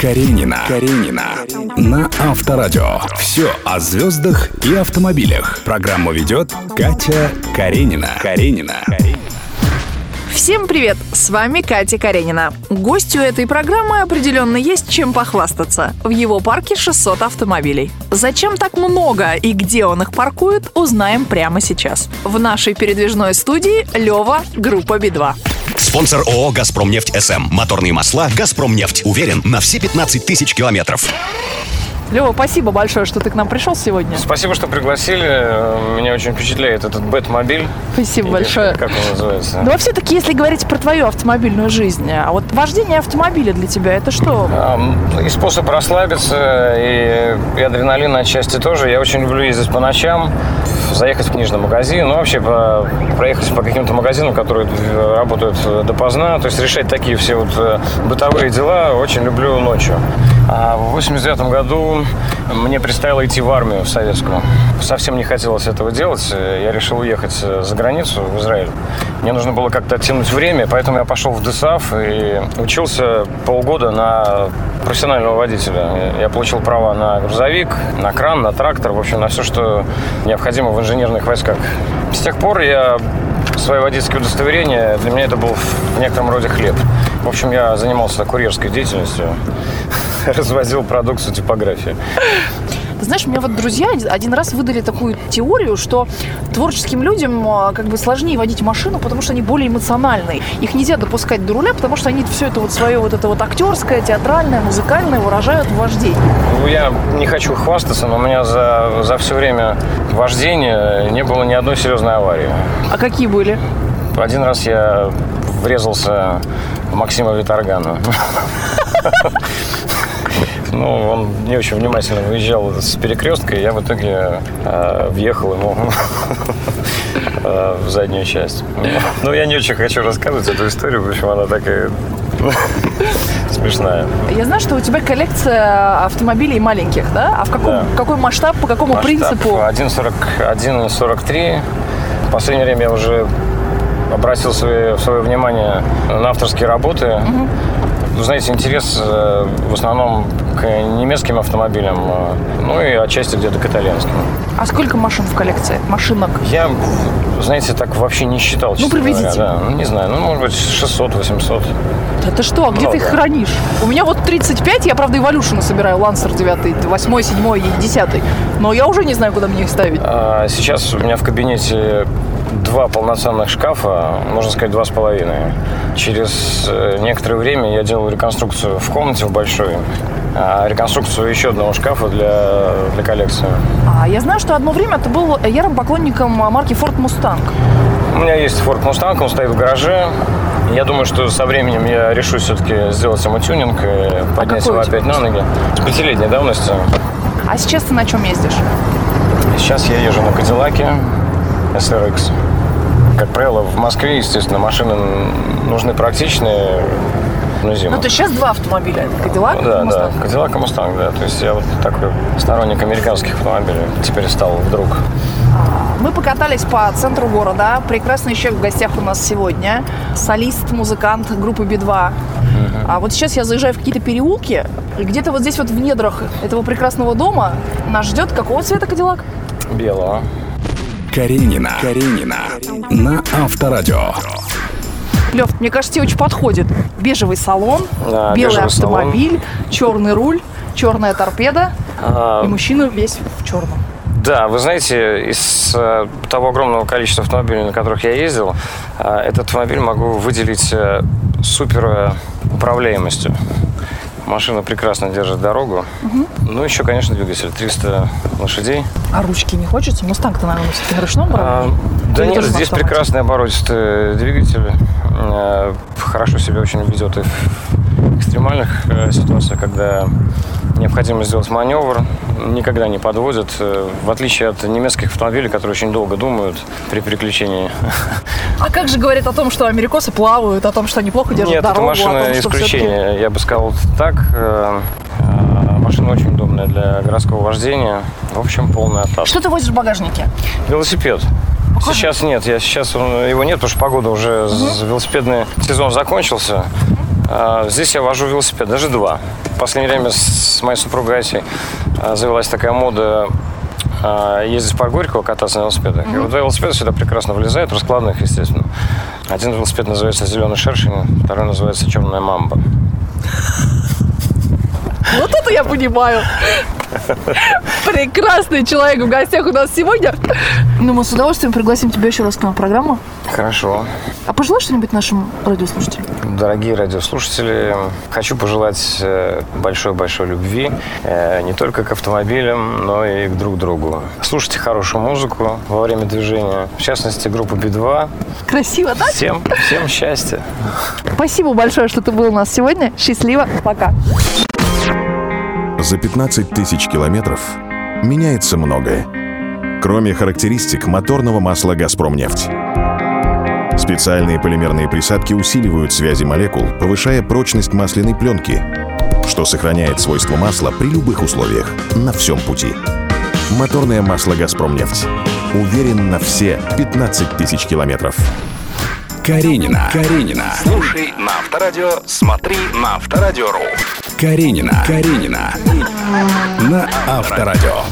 Каренина. Каренина. На Авторадио. Все о звездах и автомобилях. Программу ведет Катя Каренина. Каренина. Всем привет! С вами Катя Каренина. Гостю этой программы определенно есть чем похвастаться. В его парке 600 автомобилей. Зачем так много и где он их паркует, узнаем прямо сейчас. В нашей передвижной студии Лева, группа Би-2. Спонсор ООО «Газпромнефть СМ». Моторные масла «Газпромнефть». Уверен на все 15 тысяч километров. Лева, спасибо большое, что ты к нам пришел сегодня. Спасибо, что пригласили. Меня очень впечатляет этот Бэтмобиль. Спасибо Или большое. Как он называется? Ну, а все-таки, если говорить про твою автомобильную жизнь, а вот вождение автомобиля для тебя это что? И способ расслабиться, и, и адреналин отчасти тоже. Я очень люблю ездить по ночам, заехать в книжный магазин, ну вообще по, проехать по каким-то магазинам, которые работают э, допоздна, то есть решать такие все вот э, бытовые дела очень люблю ночью. А в 89 году мне предстояло идти в армию в советскую. Совсем не хотелось этого делать. Я решил уехать за границу, в Израиль. Мне нужно было как-то оттянуть время, поэтому я пошел в ДСАФ и учился полгода на профессионального водителя. Я получил права на грузовик, на кран, на трактор, в общем, на все, что необходимо в инженерных войсках. С тех пор я свое водительское удостоверение, для меня это был в некотором роде хлеб. В общем, я занимался курьерской деятельностью, развозил продукцию типографии. Ты знаешь, у меня вот друзья один раз выдали такую теорию, что творческим людям а, как бы сложнее водить машину, потому что они более эмоциональные. Их нельзя допускать до руля, потому что они все это вот свое вот это вот актерское, театральное, музыкальное выражают в вождении. Ну, Я не хочу хвастаться, но у меня за, за все время вождения не было ни одной серьезной аварии. А какие были? Один раз я врезался в Максима Виторгана. Ну, он не очень внимательно выезжал с перекрестка, и я в итоге э, въехал ему э, в заднюю часть. Ну, я не очень хочу рассказывать эту историю, в общем, она такая смешная. Я знаю, что у тебя коллекция автомобилей маленьких, да? А в каком, Да. какой масштаб, по какому Масштаб принципу? 1,41 и 43. В последнее время я уже обратил свое, свое внимание на авторские работы. Вы знаете, интерес э, в основном к немецким автомобилям, э, ну и отчасти где-то к итальянским. А сколько машин в коллекции? Машинок? Я, знаете, так вообще не считал. говоря, приблизительно. да. Ну, не знаю, ну, может быть, 600-800. Да ты что, а где ты их Много. хранишь? У меня вот 35, я, правда, Evolution собираю, Lancer 9, 8, 7 и 10. Но я уже не знаю, куда мне их ставить. А сейчас у меня в кабинете два полноценных шкафа, можно сказать, два с половиной. Через э, некоторое время я делал реконструкцию в комнате в большой, а реконструкцию еще одного шкафа для, для коллекции. А я знаю, что одно время ты был ярым поклонником марки Ford Mustang. У меня есть Ford Mustang, он стоит в гараже. Я думаю, что со временем я решу все-таки сделать ему тюнинг и поднять какой его опять на ноги. С пятилетней давности. А сейчас ты на чем ездишь? Сейчас я езжу на Кадиллаке SRX. Как правило, в Москве, естественно, машины нужны практичные, ну, зиму. Ну, то есть сейчас два автомобиля. Cadillac Ну, и да, Mustang. да, Кадиллак и Мустанг, да. То есть я вот такой сторонник американских автомобилей теперь стал вдруг. Мы покатались по центру города. Прекрасный еще в гостях у нас сегодня солист, музыкант группы Би-2. А вот сейчас я заезжаю в какие-то переулки, и где-то вот здесь вот в недрах этого прекрасного дома нас ждет какого цвета Кадиллак? Белого. Каренина. Каренина. На Авторадио. Лев, мне кажется, тебе очень подходит. Бежевый салон, Да, белый бежевый салон. автомобиль, черный руль, черная торпеда. А, И мужчина весь в черном. Да, вы знаете, из э, того огромного количества автомобилей, на которых я ездил, э, этот автомобиль могу выделить э, супер управляемостью. Машина прекрасно держит дорогу. Ну, еще, конечно, двигатель 300 лошадей. А ручки не хочется? Мустанг-то, наверное, все-таки на ручном А, да нет, здесь прекрасный оборотистый двигатель. Э, Хорошо себя очень ведет и в экстремальных э, ситуациях, когда необходимо сделать маневр, никогда не подводит, э, в отличие от немецких автомобилей, которые очень долго думают при переключении. А как же говорят о том, что америкосы плавают, о том, что они плохо держат Нет, дорогу, это машина том, исключение. Я бы сказал так. Э, э, Машина очень удобная для городского вождения. В общем, полный атас. Что ты возишь в багажнике? Велосипед. Сейчас нет, я сейчас его нет, потому что погода уже, з- велосипедный сезон закончился. А, Здесь я вожу велосипед, даже два. В последнее время с моей супругой Асей а, завелась такая мода а, ездить по Горького, кататься на велосипедах. И вот два велосипеда сюда прекрасно влезают, раскладных, естественно. Один велосипед называется «Зеленый шершень», второй называется «Черная мамба». Вот это я понимаю. Прекрасный человек в гостях у нас сегодня. Ну, мы с удовольствием пригласим тебя еще раз к нам в программу. Хорошо. А пожелай что-нибудь нашим радиослушателям. Дорогие радиослушатели, хочу пожелать э, большой-большой любви э, не только к автомобилям, но и к друг другу. Слушайте хорошую музыку во время движения, в частности, группу Би-2. Красиво, так? Всем, всем счастья. Спасибо большое, что ты был у нас сегодня. Счастливо. Пока. За 15 тысяч километров меняется многое. Кроме характеристик моторного масла «Газпромнефть». Специальные полимерные присадки усиливают связи молекул, повышая прочность масляной пленки, что сохраняет свойства масла при любых условиях, на всем пути. Моторное масло «Газпромнефть». Уверен на все 15 тысяч километров. Каренина. Каренина. Слушай на Авторадио, смотри на Авторадио.ру. Каренина. Каренина. На Авторадио.